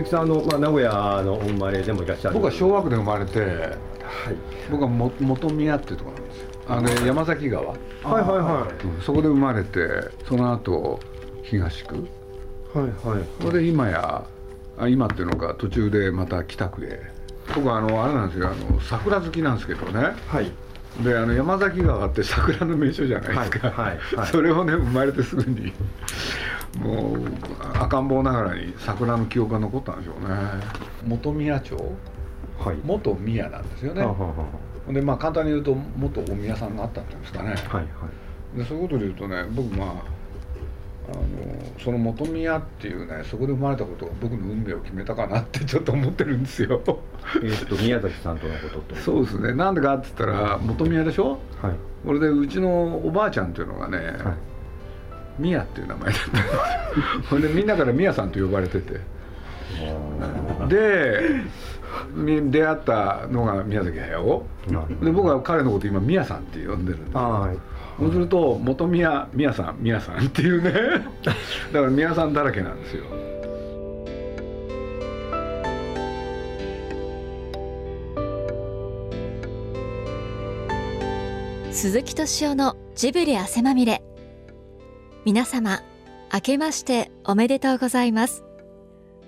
鈴木さんあの、まあ、名古屋のお生まれでもいらっしゃる。僕は昭和区で生まれて、はい、僕はも元宮っていうところなんですよ。あの山崎川。はいはいはい、うん、そこで生まれてその後東区。はいはいそれで今やあ今っていうのか途中でまた北区へ僕はあのあれなんですよ。あの桜好きなんですけどね。はい。であの山崎川って桜の名所じゃないですか、はいはいはい、それをね生まれてすぐにもう赤ん坊ながらに桜の記憶が残ったんでしょうね。本宮町、はい、元宮なんですよね、はははでまあ簡単に言うと元お宮さんがあったっていうんですかね、はいはい、でそういうことで言うとね僕まああのその本宮っていうねそこで生まれたことが僕の運命を決めたかなって ちょっと思ってるんですよ。えっと宮崎さんとのことと？そうですね。なんでかっつったら本宮でしょ、はい、これでうちのおばあちゃんっていうのがね、はい、宮っていう名前だった。ほんでみんなから宮さんと呼ばれてて。で出会ったのが宮崎駿。で僕は彼のこと今宮さんって呼んでるんです。はい。そうすると元宮宮さん宮さんっていうね。だから宮さんだらけなんですよ。鈴木敏夫のジブリ汗まみれ皆様明けましておめでとうございます。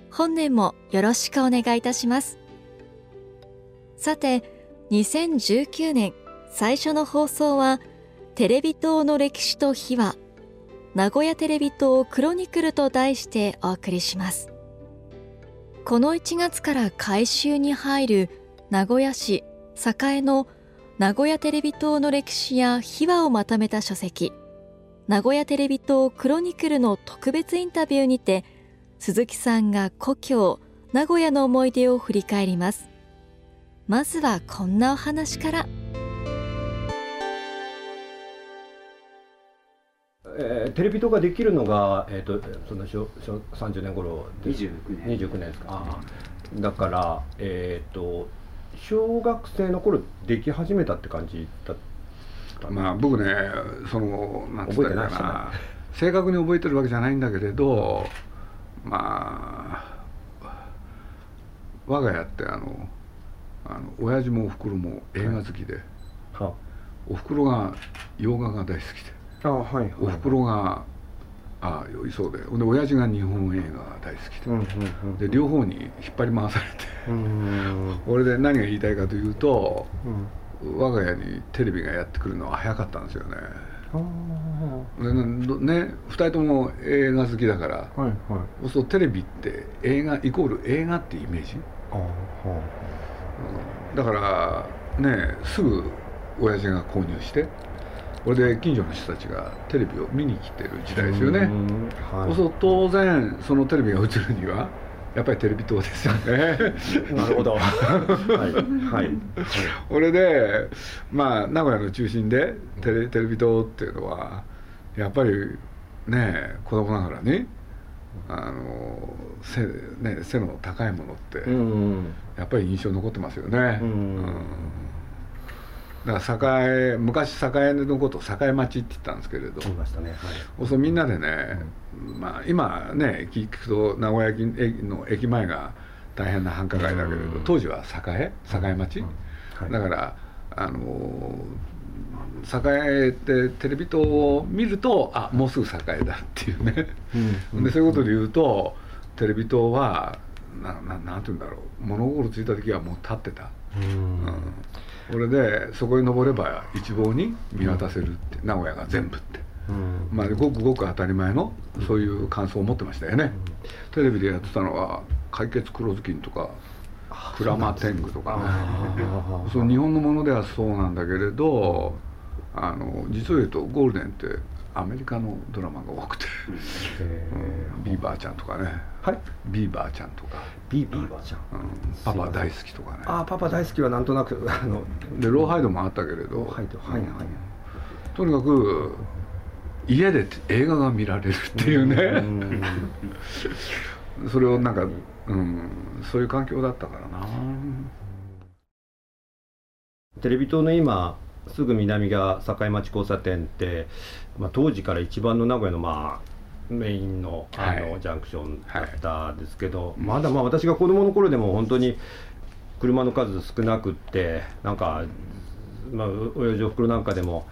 本年もよろしくお願いいたします。さて2019年最初の放送はテレビ塔の歴史と秘話名古屋テレビ塔クロニクルと題してお送りします。この1月から改修に入る名古屋市栄の名古屋テレビ塔の歴史や秘話をまとめた書籍。名古屋テレビ塔クロニクルの特別インタビューにて鈴木さんが故郷名古屋の思い出を振り返ります。まずはこんなお話から。えー、テレビ塔ができるのが、えーと、その30年頃29年。29年ですか。あだからえっ、ー、と小学生の頃でき始めたって感じだったまあ僕ねそのなんて言ったらいいかな。正確に覚えてるわけじゃないんだけれどまあ我が家ってあのあの親父もおふくろも映画好きで、はい、おふくろが洋画が大好きであ、はいはい、おふくろがああそうでで親父が日本映画が大好きでうんうんうん、で両方に引っ張り回されて、うん。俺で何が言いたいかというと、うん、我が家にテレビがやってくるのは早かったんですよね。でね2人とも映画好きだから、はいはい、そうするとテレビって映画イコール映画ってイメージ？あ、はあ、だからねすぐ親父が購入してこれで近所の人たちがテレビを見に来てる時代ですよね、はい、そうすると当然そのテレビが映るにはやっぱりテレビ塔ですよね。なるほど。はい、はい、これでまあ名古屋の中心でテレテレビ塔っていうのはやっぱりね子供ながらにあの背,、ね、背の高いものって、やっぱり印象残ってますよね。うん、うんだから栄昔栄のこと栄町って言ったんですけれど。言いましたね、はい、そうみんなでね、うん、まあ今ね聞くと名古屋駅の駅前が大変な繁華街だけれど、うん、当時は栄栄町、うん。はい、だからあの栄ってテレビ塔を見るとあもうすぐ栄だっていうね、でそういうことで言うとテレビ塔はなななんて言うんだろう。物心ついた時はもう立ってた。うんこれでそこに登れば一望に見渡せるって、名古屋が全部って、まあ、ごくごく当たり前のそういう感想を持ってましたよね、テレビでやってたのは「解決黒ずきん」とか「鞍馬天狗」とか。ね。その日本のものではそうなんだけれどあの実を言うとゴールデンってアメリカのドラマが多くて、うん、ビーバーちゃんとかね、はい、ビーバーちゃんとか。ビーバーちゃん、うん、パパ大好きとかね。ああパパ大好きはなんとなく あのでローハイドもあったけれど。はいはいはい、とにかく家で映画が見られるっていうね。それをなんか、うん、そういう環境だったからな。テレビ塔の今すぐ南が境町交差点って、まあ、当時から一番の名古屋のまあメインのあの、はい。ジャンクションだったですけど、まだまあ私が子供の頃でも本当に車の数少なくってなんか、まあ、親父おふくろなんかでも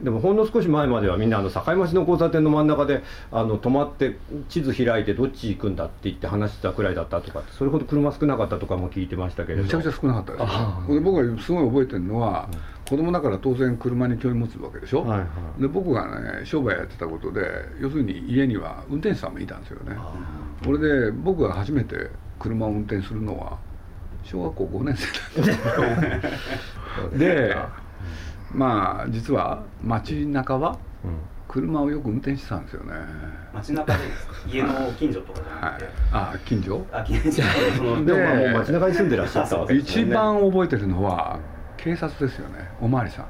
でもほんの少し前まではみんなあの境町の交差点の真ん中であの止まって地図開いてどっち行くんだって言って話してたくらいだったとかそれほど車少なかったとかも聞いてましたけれど。めちゃくちゃ少なかったです僕がすごい覚えてるのは、子供だから当然車に興味持つわけでしょ、はいはい。で僕がね商売やってたことで要するに家には運転手さんもいたんですよね。これで僕が初めて車を運転するのは小学校5年生だったで まあ実は街中はうん。車をよく運転してたんですよね。街中でですか？家の近所とかじゃなはい。くて、あ近所？あ近所。でもまあでもう街中に住んでらっしゃったわけですよ一ね。番覚えてるのは警察ですよね。おまわりさ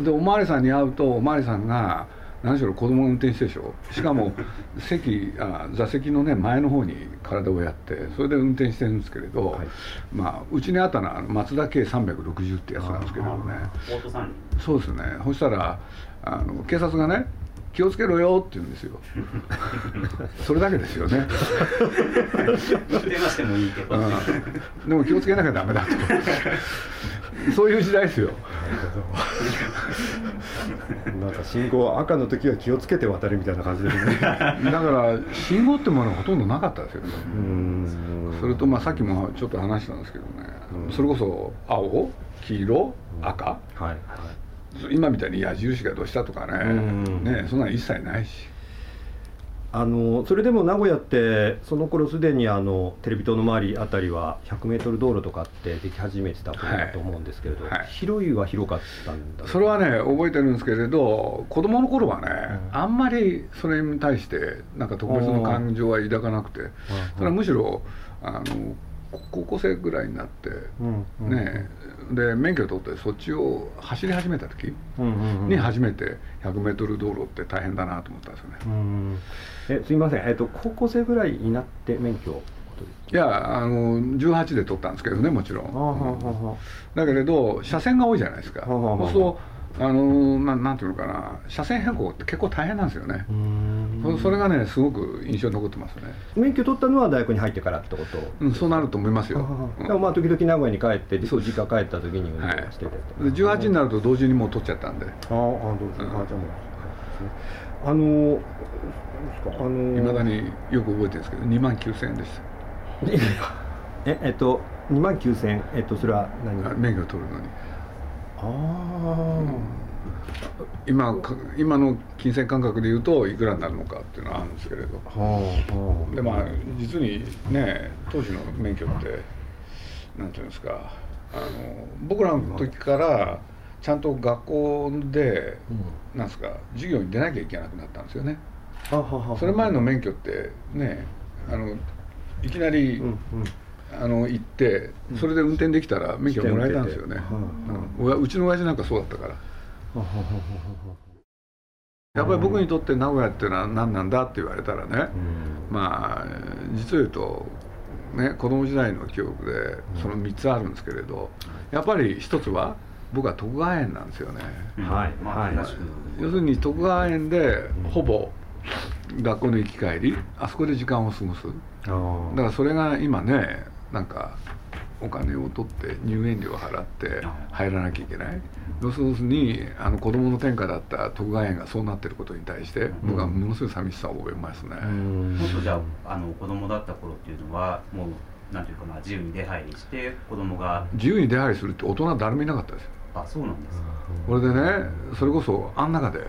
ん。でおまわりさんに会うとおまわりさんが何しろ子供を運転してでしょ？しかも席あ座席のね前の方に体をやってそれで運転してるんですけれど、はい。まあうちにあったのはマツダ K360 ってやつなんですけれどね。そうですね。そしたらあの警察がね気をつけろよって言うんですよ。それだけですよね、でも気をつけなきゃダメだと。そういう時代ですよ なんか信号赤の時は気をつけて渡るみたいな感じですね。だから信号ってものはほとんどなかったですよ。ねうん。それとまあさっきもちょっと話したんですけどね、それこそ青黄色赤。はいはい。今みたいに矢印がどうしたとかね,、うん。ねそんなの一切ないしあのそれでも名古屋ってその頃すでにあのテレビ塔の周りあたりは100メートル道路とかってでき始めてた頃だと思うんですけれど、はい。はい広いは広かったんだ。それはね覚えてるんですけれど子供の頃はね、うん。あんまりそれに対してなんか特別の感情は抱かなくてそれはむしろあの高校生ぐらいになって、ねで免許取ってそっちを走り始めた時に初めて 100m 道路って大変だなと思ったんですよね。うんえすみません、えっと高校生ぐらいになって免許をいやあの18で取ったんですけどねもちろん、あはははだけれど車線が多いじゃないですか、はははそうするとあのななんていうのかな。車線変更って結構大変なんですよね、そそれがねすごく印象に残ってますね、免許取ったのは大学に入ってからってこと？うん、そうなると思いますよ、うん。でもまあ時々名古屋に帰ってそう実家帰った時に運はい。動してて、で18になると同時にもう取っちゃったんで。ああどうぞ、うん。あじゃあもうあのどうですか。あのいまだによく覚えてるんですけど2万9000円でし ええっと2万9000えっとそれは何？たあ免許を取るのに。あ今か今の金銭感覚でいうといくらになるのかっていうのはあるんですけれど。あ、はあはあ。でまあ実にね当時の免許ってなんていうんですかあの僕らの時からちゃんと学校でなんですか授業に出なきゃいけなくなったんですよね。あはははそれ前の免許ってねあのいきなり、うんうん。あの行ってそれで運転できたら免許もらえたんですよね、試験受けて。うん。親うちの親父なんかそうだったからやっぱり僕にとって名古屋っていうのは何なんだって言われたらね、まあ実を言うとね子供時代の記憶でその3つあるんですけれどやっぱり一つは僕は徳川園なんですよね。はいまあはい。要するに徳川園でほぼ学校の行き帰りあそこで時間を過ごす。だあからそれが今ねなんかお金を取って入園料を払って入らなきゃいけない。要するにあの子供の天下だった徳川園がそうなってることに対して僕はものすごい寂しさを覚えますね、もっとじゃああの子供だった頃っていうのはもうなんていうかな自由に出入りして子供が自由に出入りするって大人誰もいなかったですよ。あそうなんですか、これでねそれこそあん中でう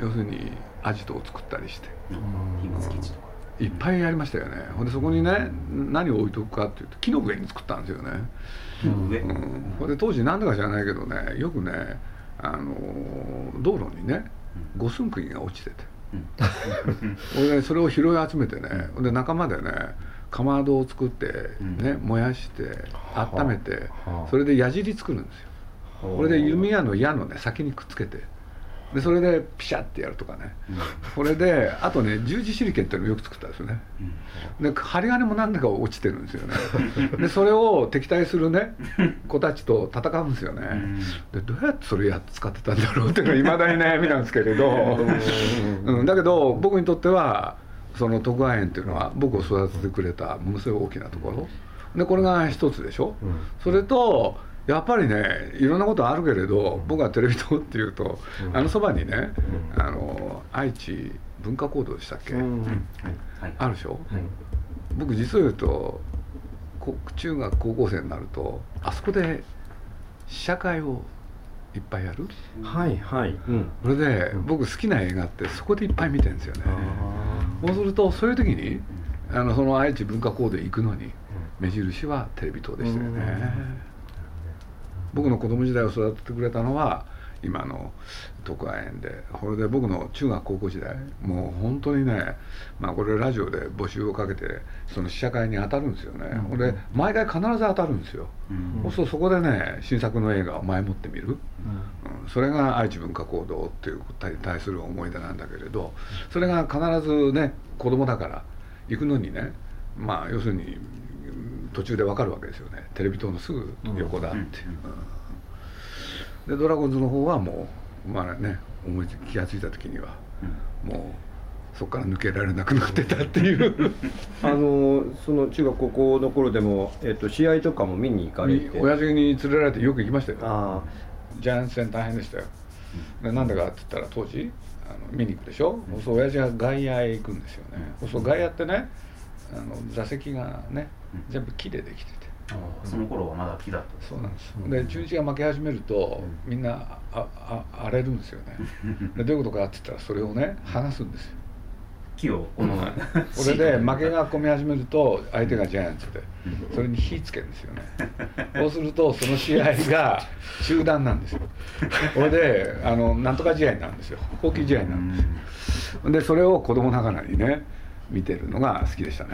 要するにアジトを作ったりしてん。うん、秘密基地とかいっぱいやりましたよね。ほんでそこにね何を置いとくかっていうと木の上に作ったんですよね、木の上、うん、ほんで当時何だか知らないけどねよくねあの道路にね五寸釘が落ちてて。うん。俺ねそれを拾い集めてねほんで仲間でねかまどを作ってね、う燃やして温めてはあ。それで矢尻作るんですよ。これで弓矢の矢のね先にくっつけてでそれでピシャってやるとかね、これであとね十字手裏剣っていうのをよく作ったんですよね、で針金も何だか落ちてるんですよね。でそれを敵対するね子たちと戦うんですよね、でどうやってそれや使ってたんだろうっていうのはいまだに悩みなんですけれど、うん、だけど僕にとってはその徳川園っていうのは僕を育ててくれたものすごい大きなところ。でこれが一つでしょ、うん、それとやっぱりねいろんなことあるけれど僕はテレビ塔っていうと、うん、あのそばにね、うん、あの愛知文化講堂でしたっけ、あるでしょ、僕実を言うと中学高校生になるとあそこで試写会をいっぱいやる？はいはい、それで僕好きな映画ってそこでいっぱい見てるんですよね。そうするとそういう時にあのその愛知文化講堂行くのに目印はテレビ塔でしたよね僕の子供時代を育ててくれたのは今の徳川園で。これで僕の中学高校時代もう本当にねまあこれラジオで募集をかけてその試写会に当たるんですよね、うん、で毎回必ず当たるんですよ、うん、そうそこでね新作の映画を前もって見る、うん、それが愛知文化行動っていうことに対する思い出なんだけれどそれが必ずね子供だから行くのにねまあ要するに途中で分かるわけですよね。テレビ塔のすぐ横だって、でドラゴンズの方はもうまあね思い気が付いた時には、もうそこから抜けられなくなってたっていう。あのその中学高校の頃でも、えっと、試合とかも見に行かれて？親父に連れられてよく行きましたよ。あジャイアンツ戦大変でしたよ、でなんでかって言ったら当時あの見に行くでしょ、うん、そう親父が外野へ行くんですよね、うん、そう外野ってねあの座席がね全部木でできてて、その頃はまだ木だったそうなんです。で中日が負け始めると、みんなああ荒れるんですよね。でどういうことかって言ったらそれをね剥がすんですよ。木をこの、これで負けが込み始めると相手がジャイアンツでそれに火つけるんですよね。そうするとその試合が中断なんですよ。これであのなんとか試合なんですよ。放棄試合なんですよ。でそれを子供ながらにね見てるのが好きでしたね。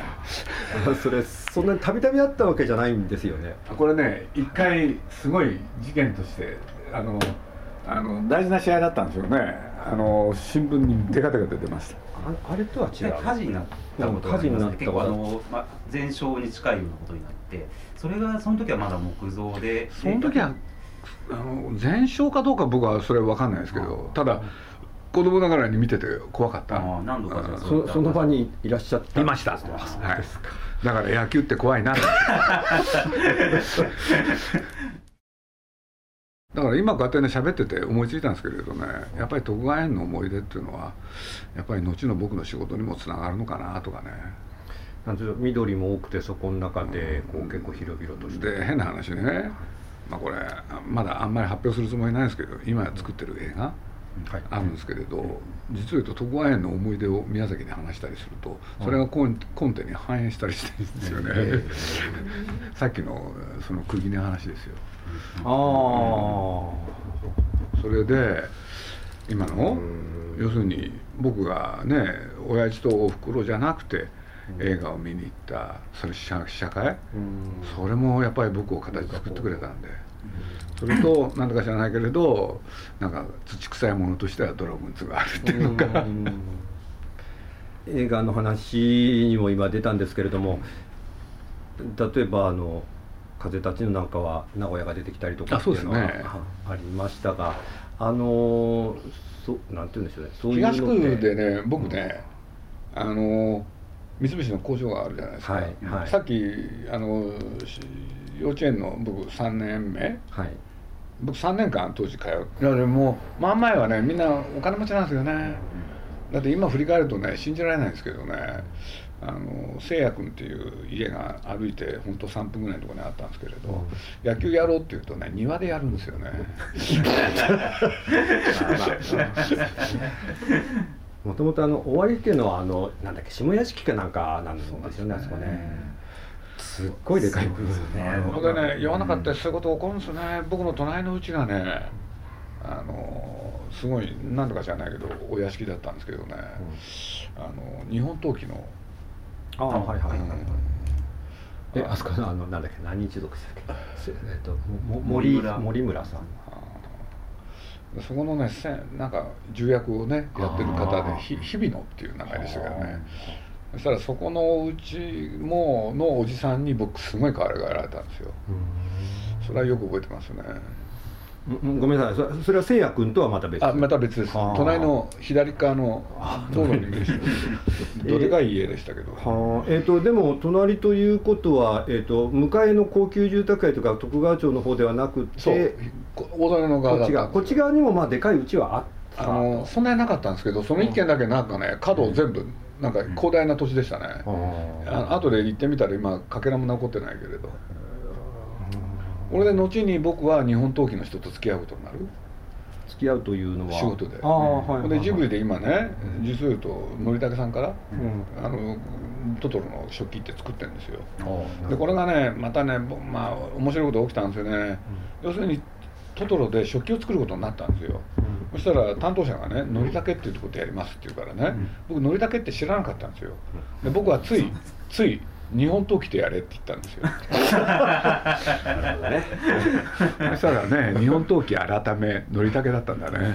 それそんなにたびたびあったわけじゃないんですよね。これね一回すごい事件としてあのあの大事な試合だったんですよね。あの新聞にテカテカ出てました。あれとは違う？火事になったこと火事になったこと。あの、まあ、全焼に近いようなことになってそれがその時はまだ木造でその時はあの全焼かどうか僕はそれは分かんないですけどただ子供ながらに見てて怖かった。何度かそその場にいらっしゃった。いました、はい、だから野球って怖いな。だから今こうやってね喋ってて思いついたんですけれどねやっぱり徳川園の思い出っていうのはやっぱり後の僕の仕事にもつながるのかなとかね。なんていう緑も多くてそこの中でこう結構広々として。で変な話ね。まあこれまだあんまり発表するつもりないんですけど今作ってる映画、あるんですけれど、実を言うと徳川園の思い出を宮崎で話したりするとそれがコンコンテに反映したりしてるんですよね、さっきのその釘の話ですよ。ああそれで今の要するに僕がね親父とおふくろじゃなくて映画を見に行ったその試写会？それもやっぱり僕を形作ってくれたんで。それと何とか知らないけれどなんか土臭いものとしてはドラゴンズがあるっていうのか映画の話にも今出たんですけれども例えばあの「風立ちぬ」なんかは名古屋が出てきたりとかっていうのは、ね、ありましたがあのそなんて言うんでしょうね。そういう東区でね僕ね、うん、あの三菱の工場があるじゃないですか、はいはい、さっきあの幼稚園の僕3年目、はい、僕3年間当時通う。いやでも真ん前はねみんなお金持ちなんですよね、だって今振り返るとね信じられないんですけどね。あのせいや君っていう家が歩いて本当3分ぐらいのところにあったんですけれど、うん、野球やろうっていうとね庭でやるんですよね。もともとあ。の終わりっていうのはあのなんだっけ下屋敷かなんかなんですよねあそこねすっごいでかいものですよね。ほんでね世の中ってそういうこと起こるんですよね。僕の隣のうちがねあのすごい何とかじゃないけどお屋敷だったんですけどね、うん、あの日本陶器のああはいはいえあそこのあのなんだっけ何一族でしたっけ？えっと森森村さん。そこのねなんか重役をねやってる方でひ日々野っていう名前でしたけどねそしたらそこのうちものおじさんに僕すごい可愛がられたんですよ。それはよく覚えてますね。ごめんなさい。そそれはせいや君とはまた別？あまた別です。隣の左側の道路に見る人どでかい家でしたけど、はあ。えーと、でも隣ということは、えーと、向かいの高級住宅街とか徳川町の方ではなくて大隣の側こっち側。こっち側にもまあでかいうちはあったあのそんなになかったんですけどその一軒だけなんかね角を全部、なんか広大な土地でしたね、うん、あ後で行ってみたら今かけらも残ってないけれど。これで後に僕は日本陶器の人と付き合うことになる。付き合うというのは。仕事で。あ、はい、でジブリで今ね実を言うと憲武さんから、うん、あのトトロの食器って作ってるんですよ。でこれがねまたねまあ面白いこと起きたんですよね、うん、要するにトトロで食器を作ることになったんですよ、うん、そしたら担当者がね「のりたけっていうことやります」って言うからね、僕のりたけって知らなかったんですよ。で僕はついつい日本刀来てやれって言ったんですよ。ね、そしたらね日本刀器改めのりたけだったんだね。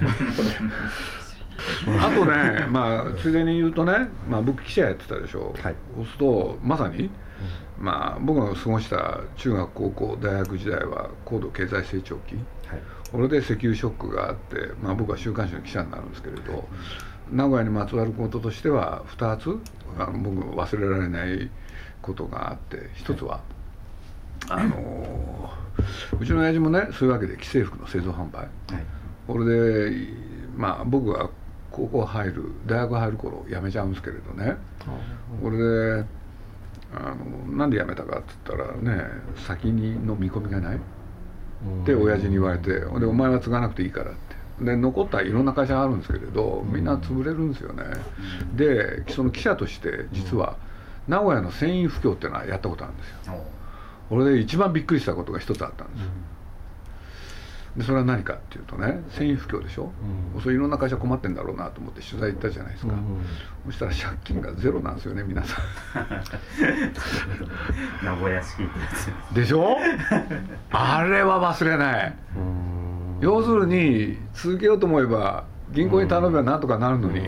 あとねまあついでに言うとね、まあ、僕記者やってたでしょ、はい、そうするとまさに、まあ、僕が過ごした中学高校大学時代は高度経済成長期、はい、これで石油ショックがあって、まあ、僕は週刊誌の記者になるんですけれど、名古屋にまつわることとしては2つあの僕忘れられないことがあって一つは、あのうちの親父もねそういうわけで既製服の製造販売、はい、これでまあ僕が高校入る大学入る頃辞めちゃうんですけれどね。これであのなんで辞めたかって言ったらね先にの見込みがないって親父に言われてでお前は継がなくていいからって。で残ったいろんな会社があるんですけれどみんな潰れるんですよね。でその記者として実は、うん名古屋の繊維不況っていうのはやったことあるんですよ。俺で一番びっくりしたことが一つあったんですよ、うん、でそれは何かっていうとね繊維不況でしょ、うん、そういろんな会社困ってんだろうなと思って取材行ったじゃないですか、うん、そしたら借金がゼロなんですよね皆さん。名古屋式でしょ？あれは忘れない。要するに続けようと思えば銀行に頼めばなんとかなるのに、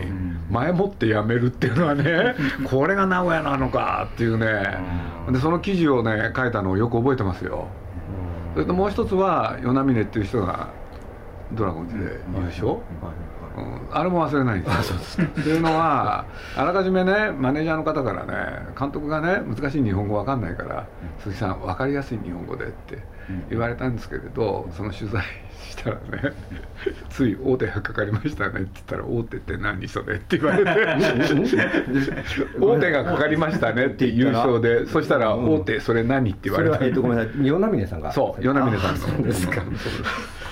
前もってやめるっていうのはね これが名古屋なのかっていうね。でその記事をね書いたのをよく覚えてますよそれともう一つは与那嶺っていう人がドラゴンズで優勝、あれも忘れないんですよ。っていうのはあらかじめねマネージャーの方からね監督がね難しい日本語わかんないから「鈴木さん分かりやすい日本語で」って言われたんですけれどその取材したらね「つい大手がかかりましたね」って言ったら「大手って何それ?」って言われて「大手がかかりましたね」って優勝でそしたら「大手それ何?」って言われた、えっとごめんなさい与那嶺さんがそう与那嶺さんそうですか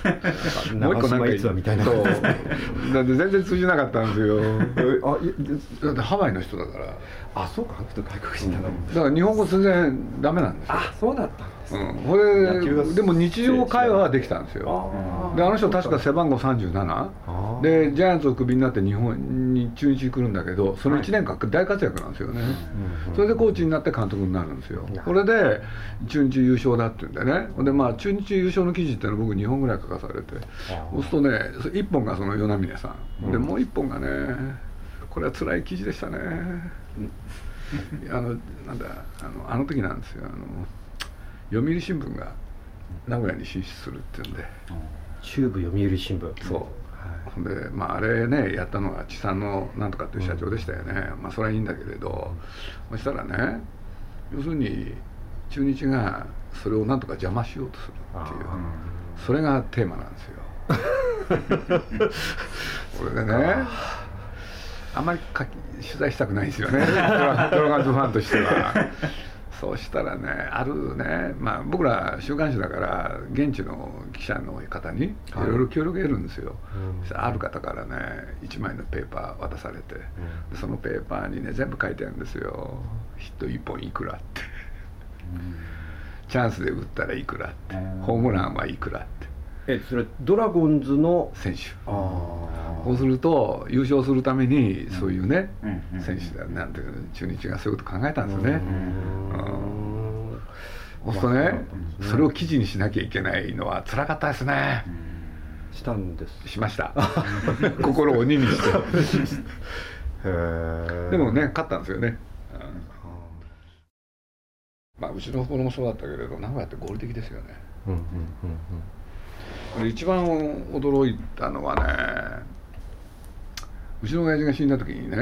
もう一個なんかいつみたいな。そう。だって全然通じなかったんですよ。あだってハワイの人だから。あそうか。外国人だだから日本語全然ダメなんですよ。あそうだったうん、これでも日常会話はできたんですよ。であの人確か背番号37でジャイアンツをクビになって日本に中日に来るんだけどその1年間大活躍なんですよね、それでコーチになって監督になるんですよ。これで中日優勝だって言うんでね。でまあ中日優勝の記事っていうのは僕2本ぐらい書かされて。そうするとね1本がその与那嶺さん。でもう1本がねこれは辛い記事でしたね。あのなんだあのあの時なんですよ。あの読売新聞が名古屋に進出するっていうんで、中部読売新聞。そう。ほんで、まあ、あれねやったのが地産のなんとかっていう社長でしたよね、うん、まあそれはいいんだけれど、そしたらね要するに中日がそれをなんとか邪魔しようとするっていう、それがテーマなんですよ。これでねあんまり取材したくないんですよね。ドラガンズファンとしてはそうしたらねあるね、まあ、僕ら週刊誌だから現地の記者の方にい。ろいろ協力得るんですよ、はい、ある方からね1枚のペーパー渡されて、うん、そのペーパーにね全部書いてあるんですよ。ヒット1本いくらって、うん、チャンスで打ったらいくらって、ホームランはいくらってえそれドラゴンズの？選手。そうすると優勝するためにそういうね、うん、選手だなんていう中日がそういうこと考えたんですよね。そうするとね、それを記事にしなきゃいけないのはつらかったですね。したんです。しました。心を鬼にして。でもね勝ったんですよね、まあうちの子供もそうだったけれど名古屋って合理的ですよね、うんうんうんうん、一番驚いたのはねうちの親父が死んだ時にね、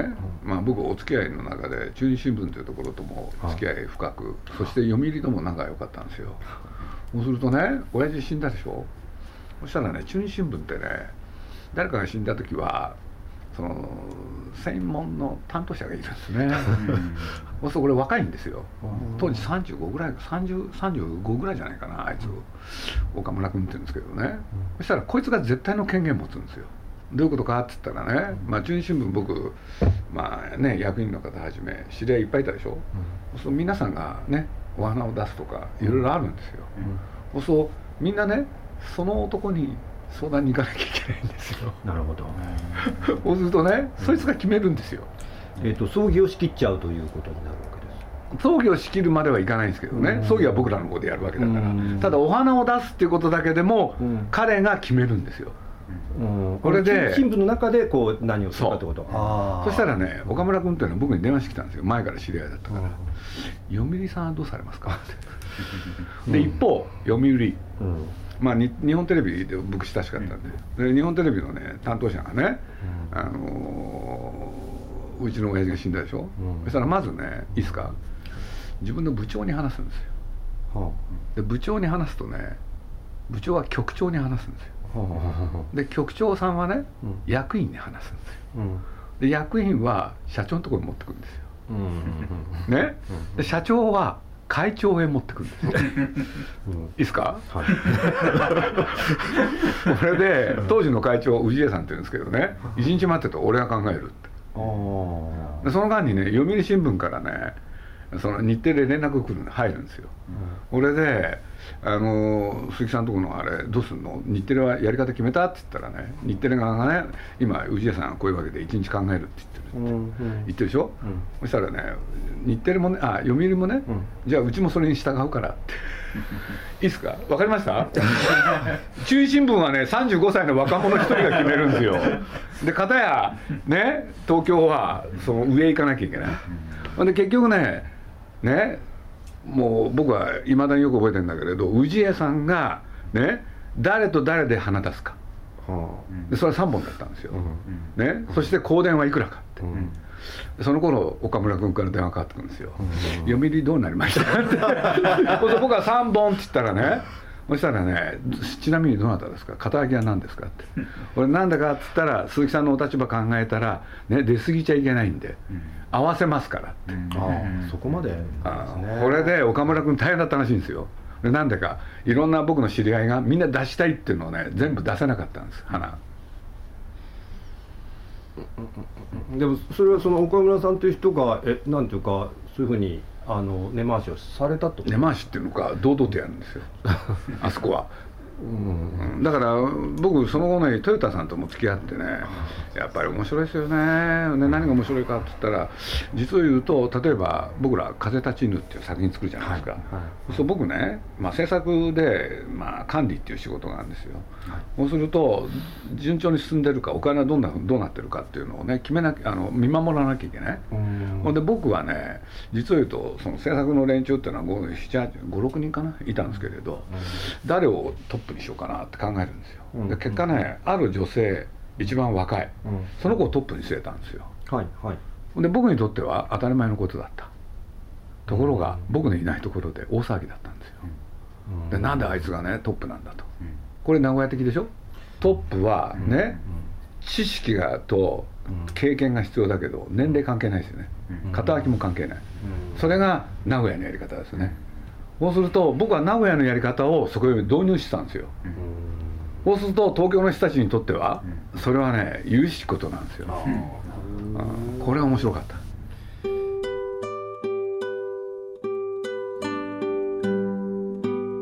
うん、まあ、僕お付き合いの中で中日新聞というところとも付き合い深く、そして読売とも仲良かったんですよ。そうするとね親父死んだでしょ？そしたらね中日新聞ってね誰かが死んだ時はその専門の担当者がいるんですね、そうするとこれ若いんですよ。当時35ぐらい3035ぐらいじゃないかなあいつ岡村君って言うんですけどね、そしたらこいつが絶対の権限持つんですよ。どういうことかって言ったらね、まあ、中日新聞僕、まあね、役員の方はじめ知り合いいっぱいいたでしょ、うん、そう皆さんがねお花を出すとかいろいろあるんですよ、うん、そうみんなねその男に相談に行かなきゃいけないんですよ。なるほど。そうするとね、そいつが決めるんですよ、えーと、葬儀を仕切っちゃうということになるわけです。葬儀を仕切るまではいかないんですけどね、葬儀は僕らの方でやるわけだから、ただお花を出すっていうことだけでも、彼が決めるんですよ。これで新聞の中でこう何をするかってことそしたらね岡村君っていうのは僕に電話してきたんですよ。前から知り合いだったから「読売さんはどうされますか?」って。で一方読売、まあ、日本テレビで僕親しかったんで。で日本テレビのね担当者がね、あのうちの親父が死んだでしょ、そしたらまずねいいですか？自分の部長に話すんですよ、で部長に話すとね部長は局長に話すんですよ。で局長さんはね、うん、役員に話すんですよ、うん、で役員は社長のところに持ってくるんですよ、ね、で社長は会長へ持ってくるんですよ、いいですか、はい、これで当時の会長氏家さんって言うんですけどね。一日待ってと俺が考えるって。でその間にね読売新聞からねその日程で連絡来る入るんですよ、うん、俺であの鈴木さんとこのあれどうすんの？日テレはやり方決めた？って言ったらね日テレ側がね今氏家さんはこういうわけで一日考えるって言ってる、うんうん、言ってるでしょ、うん、そしたらね日テレもねあ読売もね、うん、じゃあうちもそれに従うからって。いいっすか？分かりました？中日新聞はね35歳の若者一人が決めるんですよ。で片やね東京はその上行かなきゃいけない。で結局ねねもう僕はいまだによく覚えてるんだけれど氏家さんがね誰と誰で花出すか、はあ、でそれは3本だったんですよ、うん、ね、そして香典はいくらかって、うん、その頃岡村君から電話かかってくるんですよ「読売どうなりました?」って。僕は3本って言ったらねそしたらね「ちなみにどなたですか？肩書きは何ですか?」って「俺なんだか?」っつったら鈴木さんのお立場考えたら、ね、出過ぎちゃいけないんで、合わせますからって、あそこまで、これで岡村君大変だったらしいんですよ。なんでかいろんな僕の知り合いがみんな出したいっていうのをね全部出せなかったんです花。でもそれはその岡村さんという人がえなんていうかそういうふうにあの根回しをされたと根回しっていうのか堂々とやるんですよ。あそこはうん、だから僕その後ねトヨタさんとも付き合ってねやっぱり面白いですよね。ね何が面白いかって言ったら実を言うと例えば僕ら「風立ちぬ」っていう作品作るじゃないですか、はいはい、そう僕ね、まあ、制作で、まあ、管理っていう仕事があるんですよ、はい、そうすると順調に進んでるかお金はどんなどうなってるかっていうのをね決めなあの見守らなきゃいけない。ほんで僕はね実を言うとその制作の連中っていうのは56人かな？いたんですけれど誰をトップにしようかなって考えるんですよ、で結果ねある女性一番若い、その子をトップに据えたんですよ。はいはい。で僕にとっては当たり前のことだった。ところが、僕のいないところで大騒ぎだったんですよ、でなんであいつがねトップなんだと、これ名古屋的でしょ？トップはね、知識がと経験が必要だけど年齢関係ないですよね。肩書きも関係ない。それが名古屋のやり方ですねそうすると僕は名古屋のやり方をそこへ導入してたんですよ。そうすると東京の人たちにとってはそれはね有しいことなんですよ。これは面白かった。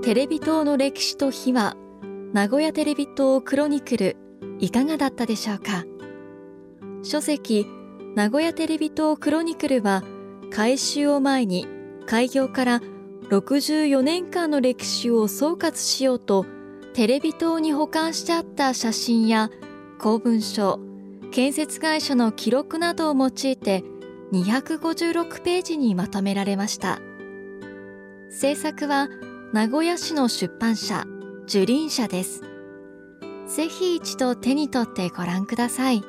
テレビ塔の歴史と秘話名古屋テレビ塔クロニクルいかがだったでしょうか？書籍名古屋テレビ塔クロニクルは改修を前に開業から64年間の歴史を総括しようとテレビ塔に保管してあった写真や公文書建設会社の記録などを用いて256ページにまとめられました。制作は名古屋市の出版社樹林社です。ぜひ一度手に取ってご覧ください。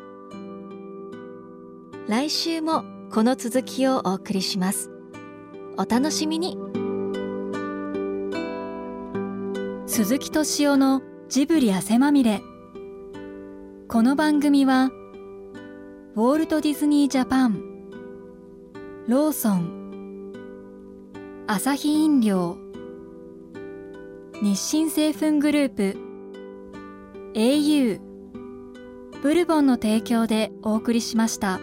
来週もこの続きをお送りします。お楽しみに。鈴木敏夫のジブリ汗まみれこの番組はウォールト・ディズニー・ジャパンローソンアサヒ飲料日清製粉グループ au ブルボンの提供でお送りしました。